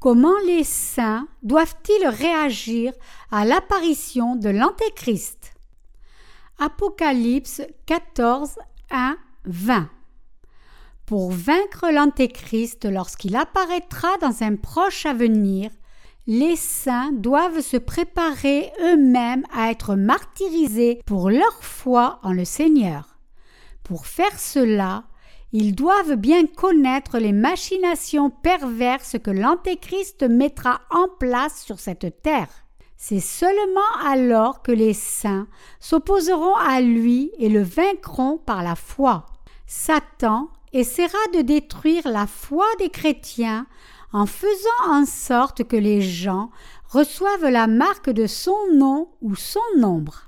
Comment les saints doivent-ils réagir à l'apparition de l'Antéchrist? Apocalypse 14, 1, 20 Pour vaincre l'Antéchrist lorsqu'il apparaîtra dans un proche avenir, les saints doivent se préparer eux-mêmes à être martyrisés pour leur foi en le Seigneur. Pour faire cela, ils doivent bien connaître les machinations perverses que l'Antéchrist mettra en place sur cette terre. C'est seulement alors que les saints s'opposeront à lui et le vaincront par la foi. Satan essaiera de détruire la foi des chrétiens en faisant en sorte que les gens reçoivent la marque de son nom ou son nombre.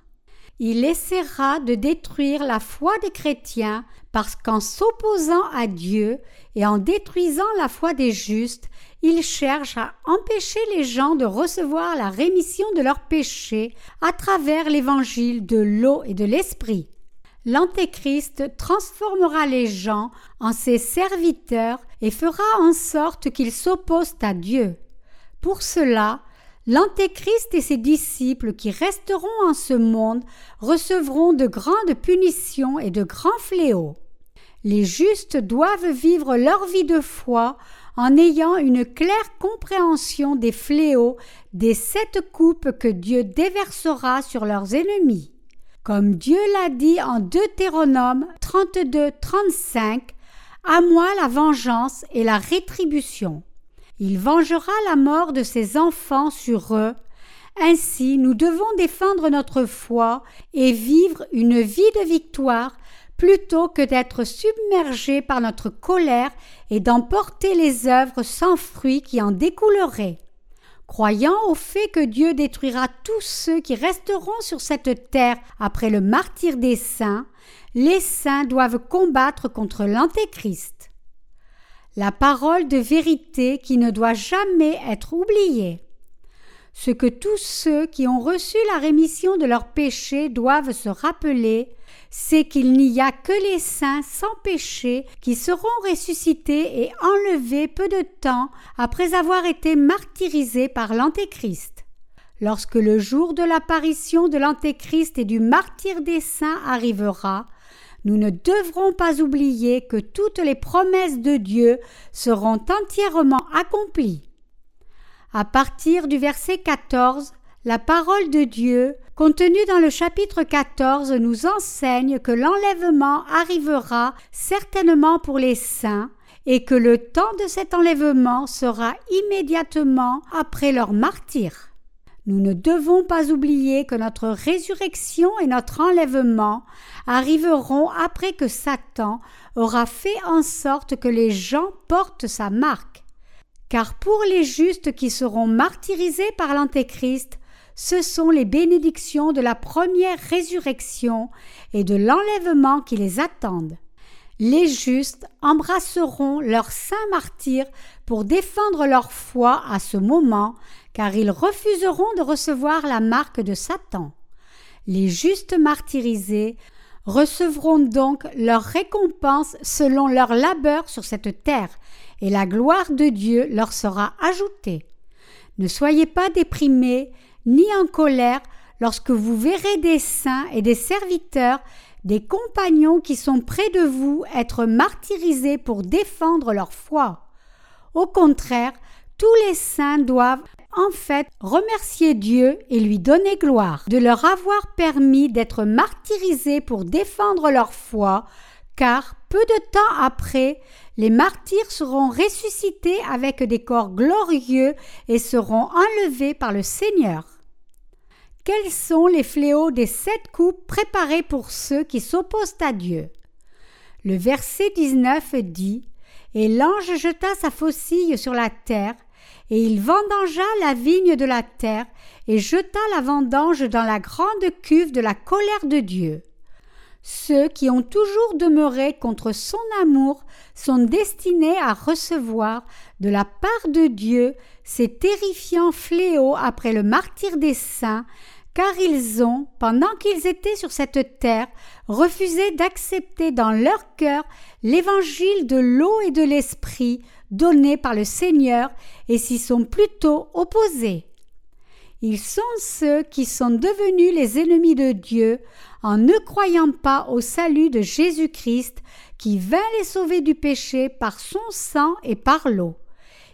Il essaiera de détruire la foi des chrétiens parce qu'en s'opposant à Dieu et en détruisant la foi des justes, il cherche à empêcher les gens de recevoir la rémission de leurs péchés à travers l'évangile de l'eau et de l'esprit. L'Antéchrist transformera les gens en ses serviteurs et fera en sorte qu'ils s'opposent à Dieu. Pour cela, l'Antéchrist et ses disciples qui resteront en ce monde recevront de grandes punitions et de grands fléaux. Les justes doivent vivre leur vie de foi en ayant une claire compréhension des fléaux des sept coupes que Dieu déversera sur leurs ennemis. Comme Dieu l'a dit en Deutéronome 32-35, À moi la vengeance et la rétribution. Il vengera la mort de ses enfants sur eux. Ainsi, nous devons défendre notre foi et vivre une vie de victoire plutôt que d'être submergés par notre colère et d'emporter les œuvres sans fruit qui en découleraient. Croyant au fait que Dieu détruira tous ceux qui resteront sur cette terre après le martyr des saints, les saints doivent combattre contre l'Antéchrist. La parole de vérité qui ne doit jamais être oubliée. Ce que tous ceux qui ont reçu la rémission de leurs péchés doivent se rappeler, c'est qu'il n'y a que les saints sans péché qui seront ressuscités et enlevés peu de temps après avoir été martyrisés par l'Antéchrist. Lorsque le jour de l'apparition de l'Antéchrist et du martyr des saints arrivera, nous ne devrons pas oublier que toutes les promesses de Dieu seront entièrement accomplies. À partir du verset 14, la parole de Dieu, contenue dans le chapitre 14, nous enseigne que l'enlèvement arrivera certainement pour les saints et que le temps de cet enlèvement sera immédiatement après leur martyr. Nous ne devons pas oublier que notre résurrection et notre enlèvement arriveront après que Satan aura fait en sorte que les gens portent sa marque. Car pour les justes qui seront martyrisés par l'Antéchrist, ce sont les bénédictions de la première résurrection et de l'enlèvement qui les attendent. Les justes embrasseront leur saint martyr pour défendre leur foi à ce moment, car ils refuseront de recevoir la marque de Satan. Les justes martyrisés recevront donc leur récompense selon leur labeur sur cette terre, et la gloire de Dieu leur sera ajoutée. Ne soyez pas déprimés, ni en colère lorsque vous verrez des saints et des serviteurs, des compagnons qui sont près de vous être martyrisés pour défendre leur foi. Au contraire, tous les saints doivent en fait remercier Dieu et lui donner gloire de leur avoir permis d'être martyrisés pour défendre leur foi, car peu de temps après, les martyrs seront ressuscités avec des corps glorieux et seront enlevés par le Seigneur. Quels sont les fléaux des sept coups préparés pour ceux qui s'opposent à Dieu? Le verset 19 dit Et l'ange jeta sa faucille sur la terre, et il vendangea la vigne de la terre, et jeta la vendange dans la grande cuve de la colère de Dieu. Ceux qui ont toujours demeuré contre son amour sont destinés à recevoir de la part de Dieu ces terrifiants fléaux après le martyr des saints, car ils ont, pendant qu'ils étaient sur cette terre, refusé d'accepter dans leur cœur l'évangile de l'eau et de l'esprit donné par le Seigneur et s'y sont plutôt opposés. Ils sont ceux qui sont devenus les ennemis de Dieu en ne croyant pas au salut de Jésus-Christ qui vint les sauver du péché par son sang et par l'eau.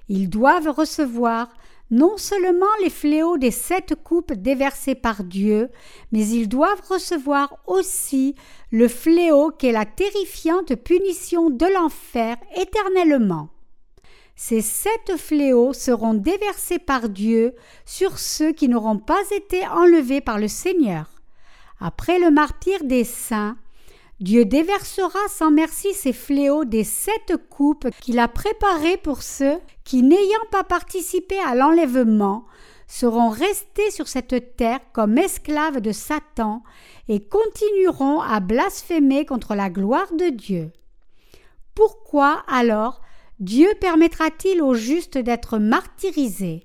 Ils doivent recevoir non seulement les fléaux des sept coupes déversées par Dieu, mais ils doivent recevoir aussi le fléau qu'est la terrifiante punition de l'enfer éternellement. Ces sept fléaux seront déversés par Dieu sur ceux qui n'auront pas été enlevés par le Seigneur. Après le martyr des saints, Dieu déversera sans merci ces fléaux des sept coupes qu'il a préparées pour ceux qui, n'ayant pas participé à l'enlèvement, seront restés sur cette terre comme esclaves de Satan et continueront à blasphémer contre la gloire de Dieu. Pourquoi alors Dieu permettra-t-il aux justes d'être martyrisés?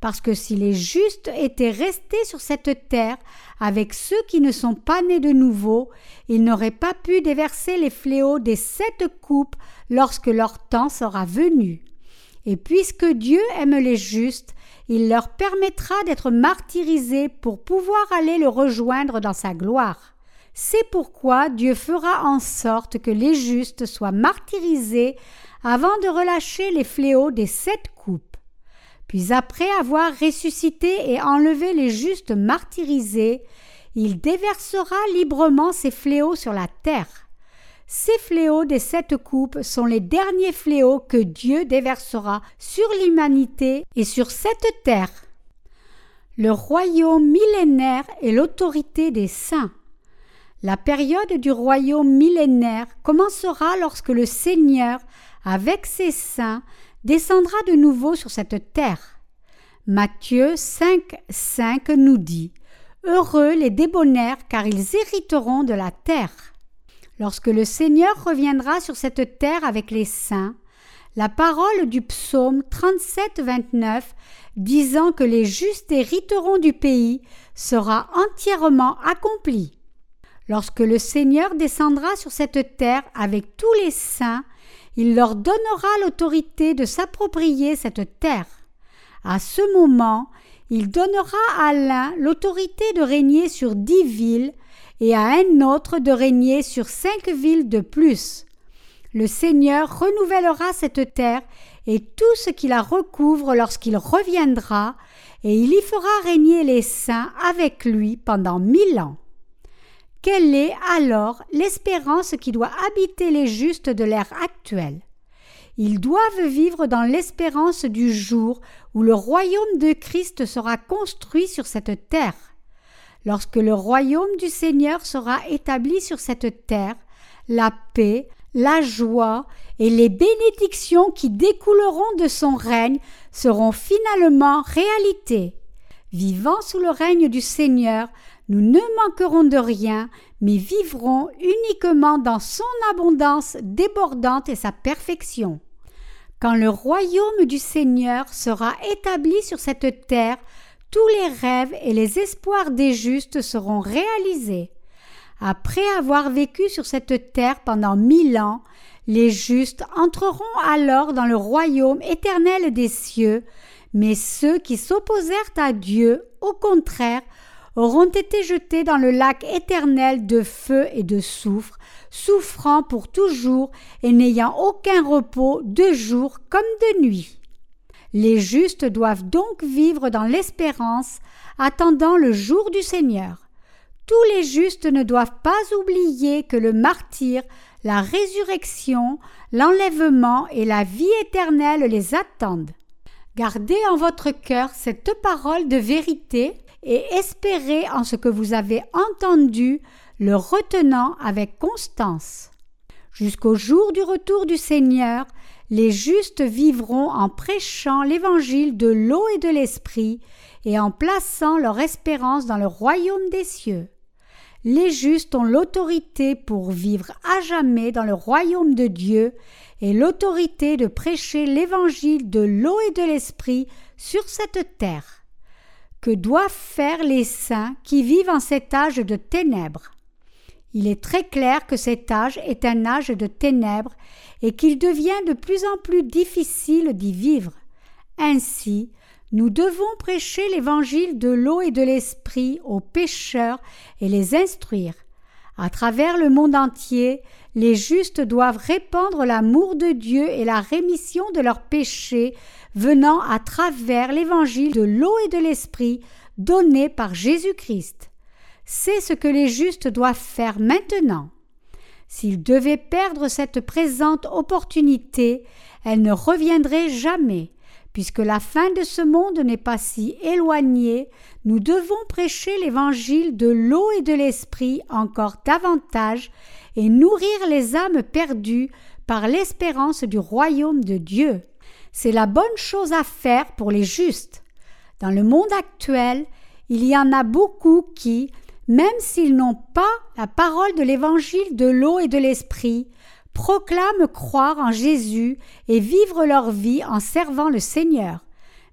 Parce que si les justes étaient restés sur cette terre avec ceux qui ne sont pas nés de nouveau, ils n'auraient pas pu déverser les fléaux des sept coupes lorsque leur temps sera venu. Et puisque Dieu aime les justes, il leur permettra d'être martyrisés pour pouvoir aller le rejoindre dans sa gloire. C'est pourquoi Dieu fera en sorte que les justes soient martyrisés avant de relâcher les fléaux des sept coupes. Puis après avoir ressuscité et enlevé les justes martyrisés, il déversera librement ses fléaux sur la terre. Ces fléaux des sept coupes sont les derniers fléaux que Dieu déversera sur l'humanité et sur cette terre. Le royaume millénaire est l'autorité des saints. La période du royaume millénaire commencera lorsque le Seigneur avec ses saints, descendra de nouveau sur cette terre. Matthieu 5, 5 nous dit Heureux les débonnaires, car ils hériteront de la terre. Lorsque le Seigneur reviendra sur cette terre avec les saints, la parole du psaume 37, 29, disant que les justes hériteront du pays, sera entièrement accomplie. Lorsque le Seigneur descendra sur cette terre avec tous les saints, il leur donnera l'autorité de s'approprier cette terre. À ce moment, il donnera à l'un l'autorité de régner sur dix villes et à un autre de régner sur cinq villes de plus. Le Seigneur renouvellera cette terre et tout ce qui la recouvre lorsqu'il reviendra, et il y fera régner les saints avec lui pendant mille ans. Quelle est alors l'espérance qui doit habiter les justes de l'ère actuelle? Ils doivent vivre dans l'espérance du jour où le royaume de Christ sera construit sur cette terre. Lorsque le royaume du Seigneur sera établi sur cette terre, la paix, la joie et les bénédictions qui découleront de son règne seront finalement réalité. Vivant sous le règne du Seigneur, nous ne manquerons de rien, mais vivrons uniquement dans son abondance débordante et sa perfection. Quand le royaume du Seigneur sera établi sur cette terre, tous les rêves et les espoirs des justes seront réalisés. Après avoir vécu sur cette terre pendant mille ans, les justes entreront alors dans le royaume éternel des cieux, mais ceux qui s'opposèrent à Dieu, au contraire, auront été jetés dans le lac éternel de feu et de soufre, souffrant pour toujours et n'ayant aucun repos de jour comme de nuit. Les justes doivent donc vivre dans l'espérance, attendant le jour du Seigneur. Tous les justes ne doivent pas oublier que le martyr, la résurrection, l'enlèvement et la vie éternelle les attendent. Gardez en votre cœur cette parole de vérité et espérez en ce que vous avez entendu, le retenant avec constance. Jusqu'au jour du retour du Seigneur, les justes vivront en prêchant l'évangile de l'eau et de l'esprit et en plaçant leur espérance dans le royaume des cieux. Les justes ont l'autorité pour vivre à jamais dans le royaume de Dieu et l'autorité de prêcher l'évangile de l'eau et de l'esprit sur cette terre. Que doivent faire les saints qui vivent en cet âge de ténèbres. Il est très clair que cet âge est un âge de ténèbres et qu'il devient de plus en plus difficile d'y vivre. Ainsi, nous devons prêcher l'évangile de l'eau et de l'esprit aux pécheurs et les instruire. À travers le monde entier, les justes doivent répandre l'amour de Dieu et la rémission de leurs péchés venant à travers l'évangile de l'eau et de l'esprit donné par Jésus-Christ. C'est ce que les justes doivent faire maintenant. S'ils devaient perdre cette présente opportunité, elle ne reviendrait jamais. Puisque la fin de ce monde n'est pas si éloignée, nous devons prêcher l'évangile de l'eau et de l'esprit encore davantage et nourrir les âmes perdues par l'espérance du royaume de Dieu. C'est la bonne chose à faire pour les justes. Dans le monde actuel, il y en a beaucoup qui, même s'ils n'ont pas la parole de l'évangile de l'eau et de l'esprit, proclament croire en Jésus et vivre leur vie en servant le Seigneur.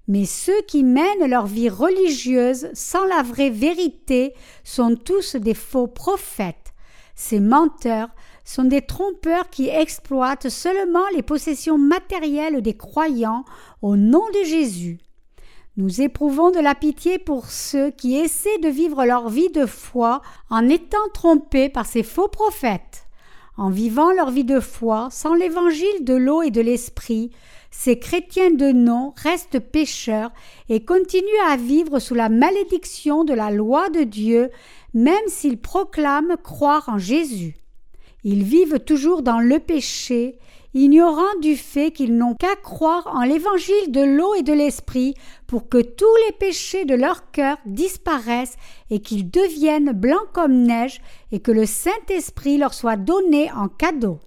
Mais ceux qui mènent leur vie religieuse sans la vraie vérité sont tous des faux prophètes. Ces menteurs sont des trompeurs qui exploitent seulement les possessions matérielles des croyants au nom de Jésus. Nous éprouvons de la pitié pour ceux qui essaient de vivre leur vie de foi en étant trompés par ces faux prophètes. En vivant leur vie de foi sans l'évangile de l'eau et de l'esprit, ces chrétiens de nom restent pécheurs et continuent à vivre sous la malédiction de la loi de Dieu, même s'ils proclament croire en Jésus. Ils vivent toujours dans le péché, ignorant du fait qu'ils n'ont qu'à croire en l'évangile de l'eau et de l'esprit pour que tous les péchés de leur cœur disparaissent et qu'ils deviennent blancs comme neige et que le Saint-Esprit leur soit donné en cadeau.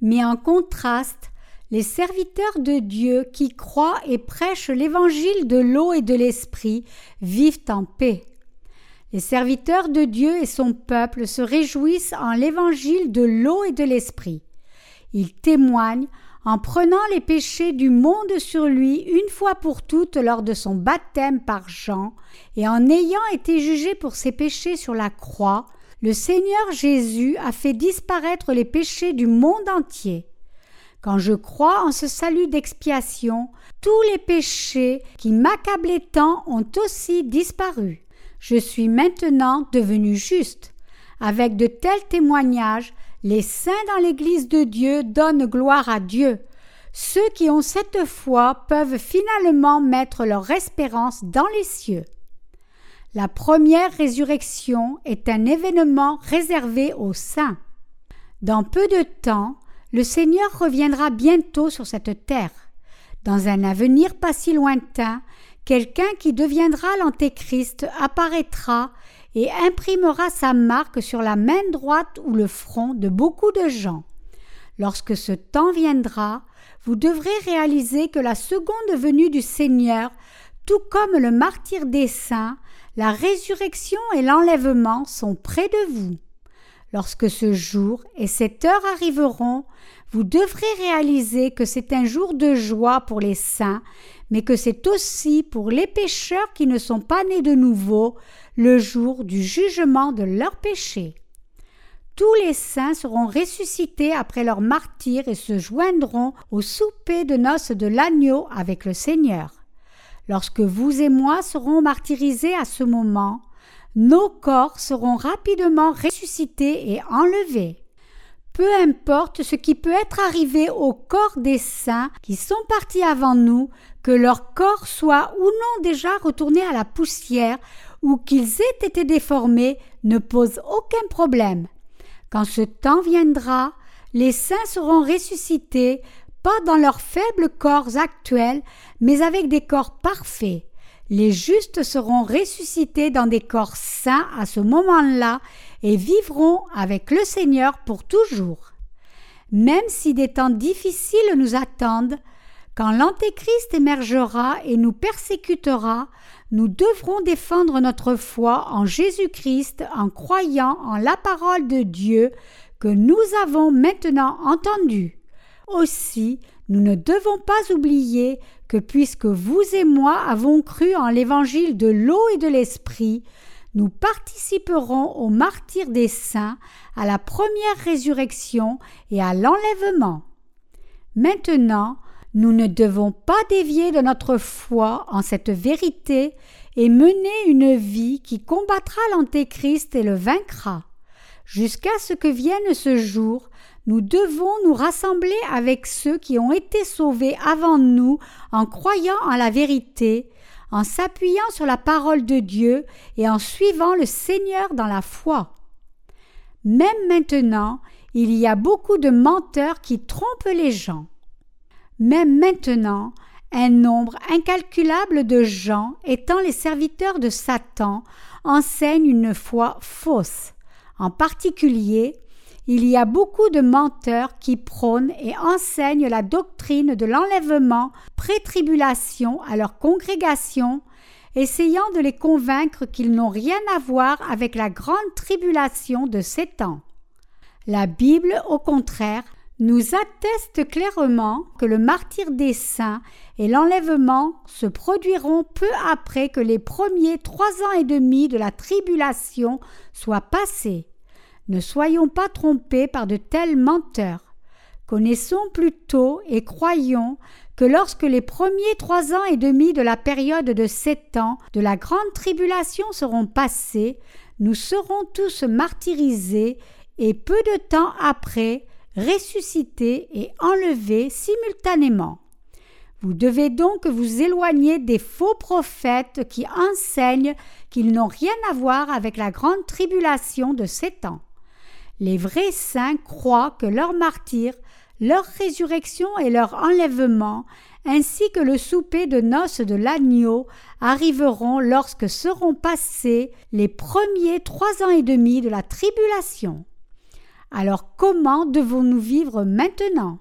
Mais en contraste, les serviteurs de Dieu qui croient et prêchent l'évangile de l'eau et de l'esprit vivent en paix. Les serviteurs de Dieu et son peuple se réjouissent en l'évangile de l'eau et de l'esprit. Ils témoignent en prenant les péchés du monde sur lui une fois pour toutes lors de son baptême par Jean, et en ayant été jugé pour ses péchés sur la croix, le Seigneur Jésus a fait disparaître les péchés du monde entier. Quand je crois en ce salut d'expiation, tous les péchés qui m'accablaient tant ont aussi disparu je suis maintenant devenu juste. Avec de tels témoignages, les saints dans l'Église de Dieu donnent gloire à Dieu. Ceux qui ont cette foi peuvent finalement mettre leur espérance dans les cieux. La première résurrection est un événement réservé aux saints. Dans peu de temps, le Seigneur reviendra bientôt sur cette terre. Dans un avenir pas si lointain, quelqu'un qui deviendra l'antéchrist apparaîtra et imprimera sa marque sur la main droite ou le front de beaucoup de gens. Lorsque ce temps viendra, vous devrez réaliser que la seconde venue du Seigneur, tout comme le martyr des saints, la résurrection et l'enlèvement sont près de vous. Lorsque ce jour et cette heure arriveront, vous devrez réaliser que c'est un jour de joie pour les saints mais que c'est aussi pour les pécheurs qui ne sont pas nés de nouveau le jour du jugement de leurs péchés. Tous les saints seront ressuscités après leur martyr et se joindront au souper de noces de l'agneau avec le Seigneur. Lorsque vous et moi serons martyrisés à ce moment, nos corps seront rapidement ressuscités et enlevés peu importe ce qui peut être arrivé au corps des saints qui sont partis avant nous, que leur corps soit ou non déjà retourné à la poussière ou qu'ils aient été déformés, ne pose aucun problème. Quand ce temps viendra, les saints seront ressuscités, pas dans leurs faibles corps actuels, mais avec des corps parfaits. Les justes seront ressuscités dans des corps saints à ce moment-là et vivront avec le Seigneur pour toujours. Même si des temps difficiles nous attendent, quand l'Antéchrist émergera et nous persécutera, nous devrons défendre notre foi en Jésus-Christ en croyant en la parole de Dieu que nous avons maintenant entendue. Aussi, nous ne devons pas oublier que puisque vous et moi avons cru en l'évangile de l'eau et de l'esprit, nous participerons au martyr des saints, à la première résurrection et à l'enlèvement. Maintenant, nous ne devons pas dévier de notre foi en cette vérité et mener une vie qui combattra l'Antéchrist et le vaincra. Jusqu'à ce que vienne ce jour, nous devons nous rassembler avec ceux qui ont été sauvés avant nous en croyant en la vérité, en s'appuyant sur la parole de Dieu et en suivant le Seigneur dans la foi. Même maintenant, il y a beaucoup de menteurs qui trompent les gens. Même maintenant, un nombre incalculable de gens, étant les serviteurs de Satan, enseignent une foi fausse. En particulier, il y a beaucoup de menteurs qui prônent et enseignent la doctrine de l'enlèvement pré-tribulation à leur congrégation, essayant de les convaincre qu'ils n'ont rien à voir avec la grande tribulation de ces temps. La Bible, au contraire, nous atteste clairement que le martyr des saints et l'enlèvement se produiront peu après que les premiers trois ans et demi de la tribulation soient passés. Ne soyons pas trompés par de tels menteurs. Connaissons plutôt et croyons que lorsque les premiers trois ans et demi de la période de sept ans de la grande tribulation seront passés, nous serons tous martyrisés et peu de temps après ressuscités et enlevés simultanément. Vous devez donc vous éloigner des faux prophètes qui enseignent qu'ils n'ont rien à voir avec la grande tribulation de ces temps. Les vrais saints croient que leur martyr, leur résurrection et leur enlèvement, ainsi que le souper de noces de l'agneau, arriveront lorsque seront passés les premiers trois ans et demi de la tribulation. Alors comment devons-nous vivre maintenant?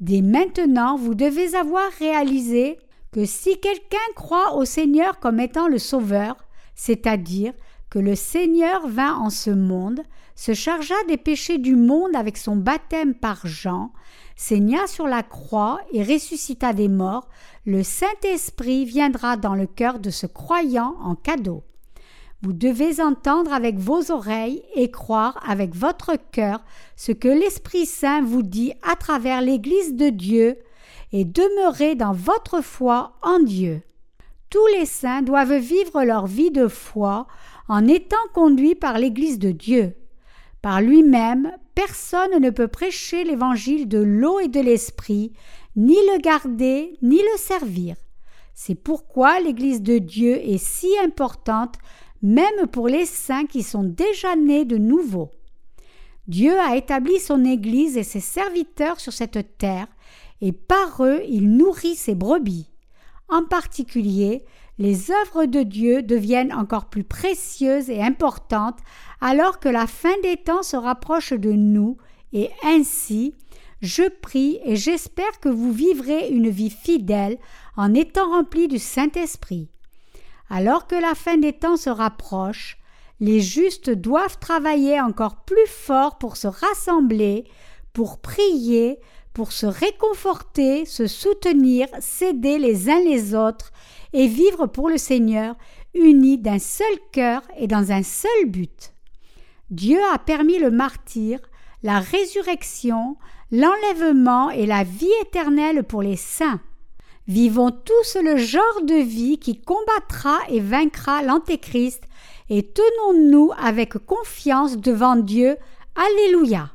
Dès maintenant, vous devez avoir réalisé que si quelqu'un croit au Seigneur comme étant le Sauveur, c'est-à-dire que le Seigneur vint en ce monde, se chargea des péchés du monde avec son baptême par Jean, saigna sur la croix et ressuscita des morts, le Saint-Esprit viendra dans le cœur de ce croyant en cadeau. Vous devez entendre avec vos oreilles et croire avec votre cœur ce que l'Esprit Saint vous dit à travers l'Église de Dieu et demeurer dans votre foi en Dieu. Tous les saints doivent vivre leur vie de foi en étant conduits par l'Église de Dieu. Par lui-même, personne ne peut prêcher l'évangile de l'eau et de l'esprit, ni le garder, ni le servir. C'est pourquoi l'Église de Dieu est si importante même pour les saints qui sont déjà nés de nouveau. Dieu a établi son Église et ses serviteurs sur cette terre, et par eux il nourrit ses brebis. En particulier, les œuvres de Dieu deviennent encore plus précieuses et importantes alors que la fin des temps se rapproche de nous, et ainsi, je prie et j'espère que vous vivrez une vie fidèle en étant remplis du Saint-Esprit. Alors que la fin des temps se rapproche, les justes doivent travailler encore plus fort pour se rassembler, pour prier, pour se réconforter, se soutenir, s'aider les uns les autres et vivre pour le Seigneur, unis d'un seul cœur et dans un seul but. Dieu a permis le martyr, la résurrection, l'enlèvement et la vie éternelle pour les saints. Vivons tous le genre de vie qui combattra et vaincra l'Antéchrist et tenons-nous avec confiance devant Dieu. Alléluia.